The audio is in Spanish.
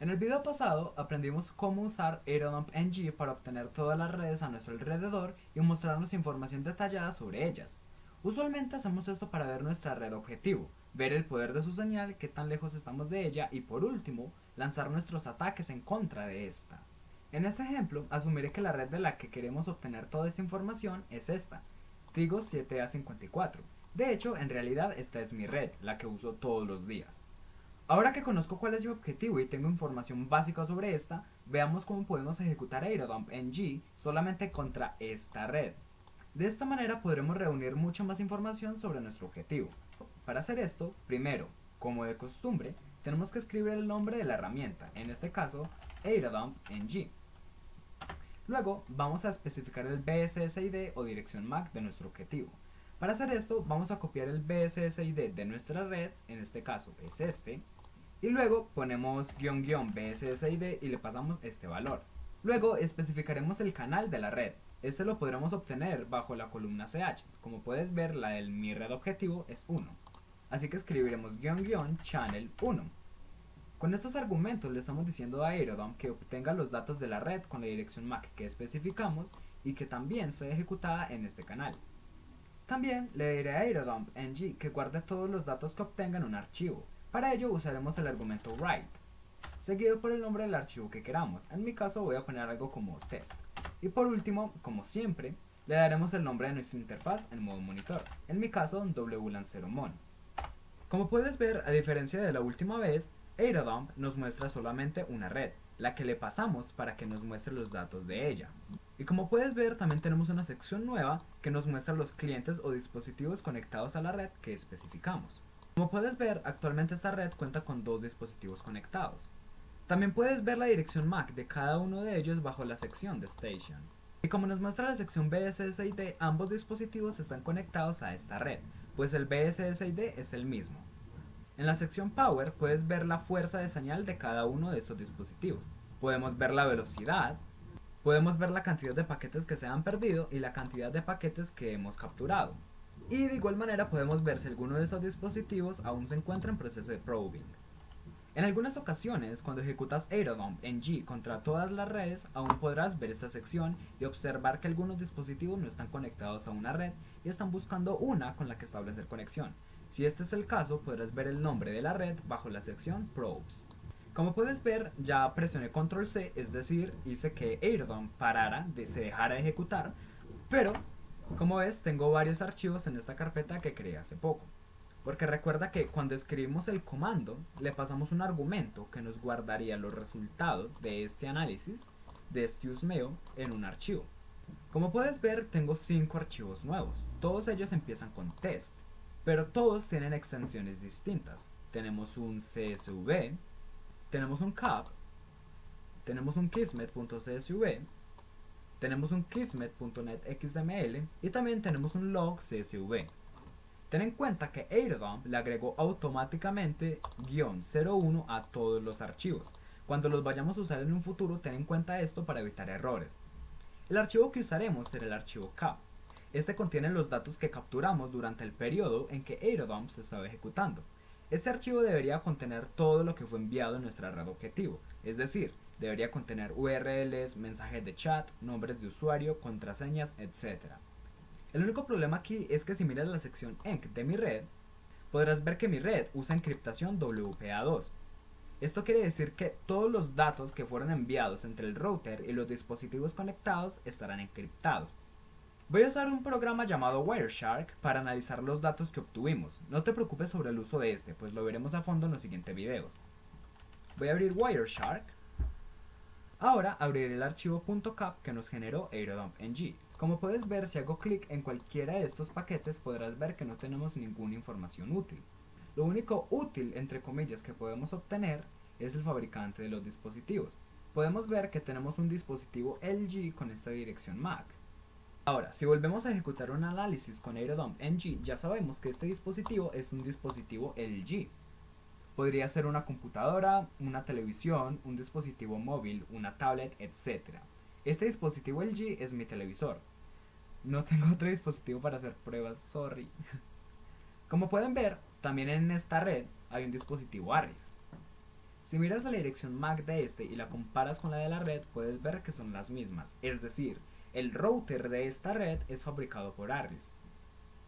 En el video pasado aprendimos cómo usar AeroDumpNG para obtener todas las redes a nuestro alrededor y mostrarnos información detallada sobre ellas. Usualmente hacemos esto para ver nuestra red objetivo, ver el poder de su señal, qué tan lejos estamos de ella y por último, lanzar nuestros ataques en contra de esta. En este ejemplo, asumiré que la red de la que queremos obtener toda esta información es esta, Tigo 7A54. De hecho, en realidad esta es mi red, la que uso todos los días. Ahora que conozco cuál es mi objetivo y tengo información básica sobre esta, veamos cómo podemos ejecutar Aerodump NG solamente contra esta red. De esta manera podremos reunir mucha más información sobre nuestro objetivo. Para hacer esto, primero, como de costumbre, tenemos que escribir el nombre de la herramienta, en este caso, Aerodump NG. Luego, vamos a especificar el BSSID o dirección MAC de nuestro objetivo. Para hacer esto, vamos a copiar el BSSID de nuestra red, en este caso es este, y luego ponemos guion guion BSSID y le pasamos este valor. Luego especificaremos el canal de la red. Este lo podremos obtener bajo la columna CH. Como puedes ver, la del mi red objetivo es 1. Así que escribiremos guion guion channel 1. Con estos argumentos le estamos diciendo a Aerodump que obtenga los datos de la red con la dirección MAC que especificamos y que también sea ejecutada en este canal. También le diré a Aerodump ng que guarde todos los datos que obtenga en un archivo. Para ello usaremos el argumento write, seguido por el nombre del archivo que queramos. En mi caso voy a poner algo como test. Y por último, como siempre, le daremos el nombre de nuestra interfaz en modo monitor. En mi caso, wlancero-mon. Como puedes ver, a diferencia de la última vez, Aerodump nos muestra solamente una red, la que le pasamos para que nos muestre los datos de ella. Y como puedes ver, también tenemos una sección nueva que nos muestra los clientes o dispositivos conectados a la red que especificamos. Como puedes ver, actualmente esta red cuenta con dos dispositivos conectados. También puedes ver la dirección MAC de cada uno de ellos bajo la sección de Station. Y como nos muestra la sección BSSID, ambos dispositivos están conectados a esta red, pues el BSSID es el mismo. En la sección Power puedes ver la fuerza de señal de cada uno de estos dispositivos. Podemos ver la velocidad, podemos ver la cantidad de paquetes que se han perdido y la cantidad de paquetes que hemos capturado. Y de igual manera podemos ver si alguno de esos dispositivos aún se encuentra en proceso de probing. En algunas ocasiones, cuando ejecutas Aerodump en G contra todas las redes, aún podrás ver esta sección y observar que algunos dispositivos no están conectados a una red y están buscando una con la que establecer conexión. Si este es el caso, podrás ver el nombre de la red bajo la sección Probes. Como puedes ver, ya presioné Control C, es decir, hice que Aerodom parara, de, se dejara de ejecutar, pero, como ves, tengo varios archivos en esta carpeta que creé hace poco. Porque recuerda que cuando escribimos el comando, le pasamos un argumento que nos guardaría los resultados de este análisis de este UseMail en un archivo. Como puedes ver, tengo 5 archivos nuevos. Todos ellos empiezan con test. Pero todos tienen extensiones distintas. Tenemos un CSV, tenemos un cap, tenemos un kismet.csv, tenemos un kismet.netxml y también tenemos un log CSV. Ten en cuenta que Aerodump le agregó automáticamente guion 01 a todos los archivos. Cuando los vayamos a usar en un futuro, ten en cuenta esto para evitar errores. El archivo que usaremos será el archivo cap. Este contiene los datos que capturamos durante el periodo en que Aerodump se estaba ejecutando. Este archivo debería contener todo lo que fue enviado en nuestra red objetivo, es decir, debería contener URLs, mensajes de chat, nombres de usuario, contraseñas, etc. El único problema aquí es que si miras la sección enc de mi red, podrás ver que mi red usa encriptación WPA2. Esto quiere decir que todos los datos que fueron enviados entre el router y los dispositivos conectados estarán encriptados. Voy a usar un programa llamado Wireshark para analizar los datos que obtuvimos. No te preocupes sobre el uso de este, pues lo veremos a fondo en los siguientes videos. Voy a abrir Wireshark. Ahora abriré el archivo .cap que nos generó AeroDumpNG. Como puedes ver, si hago clic en cualquiera de estos paquetes, podrás ver que no tenemos ninguna información útil. Lo único útil, entre comillas, que podemos obtener es el fabricante de los dispositivos. Podemos ver que tenemos un dispositivo LG con esta dirección MAC. Ahora, si volvemos a ejecutar un análisis con Aerodump NG, ya sabemos que este dispositivo es un dispositivo LG. Podría ser una computadora, una televisión, un dispositivo móvil, una tablet, etc. Este dispositivo LG es mi televisor. No tengo otro dispositivo para hacer pruebas, sorry. Como pueden ver, también en esta red hay un dispositivo ARRIS. Si miras la dirección MAC de este y la comparas con la de la red, puedes ver que son las mismas. Es decir, el router de esta red es fabricado por Arris.